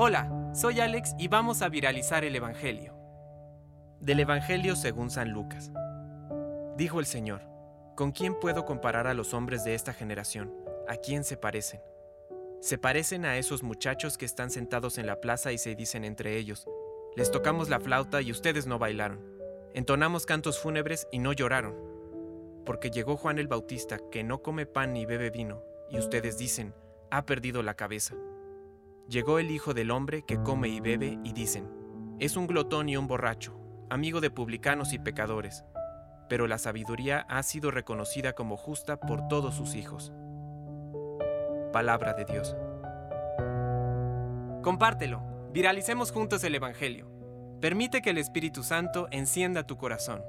Hola, soy Alex y vamos a viralizar el Evangelio. Del Evangelio según San Lucas. Dijo el Señor, ¿con quién puedo comparar a los hombres de esta generación? ¿A quién se parecen? Se parecen a esos muchachos que están sentados en la plaza y se dicen entre ellos, les tocamos la flauta y ustedes no bailaron, entonamos cantos fúnebres y no lloraron, porque llegó Juan el Bautista que no come pan ni bebe vino, y ustedes dicen, ha perdido la cabeza. Llegó el Hijo del Hombre que come y bebe y dicen, es un glotón y un borracho, amigo de publicanos y pecadores, pero la sabiduría ha sido reconocida como justa por todos sus hijos. Palabra de Dios. Compártelo, viralicemos juntos el Evangelio. Permite que el Espíritu Santo encienda tu corazón.